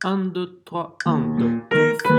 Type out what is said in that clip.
1, 2, 3, 1, 2.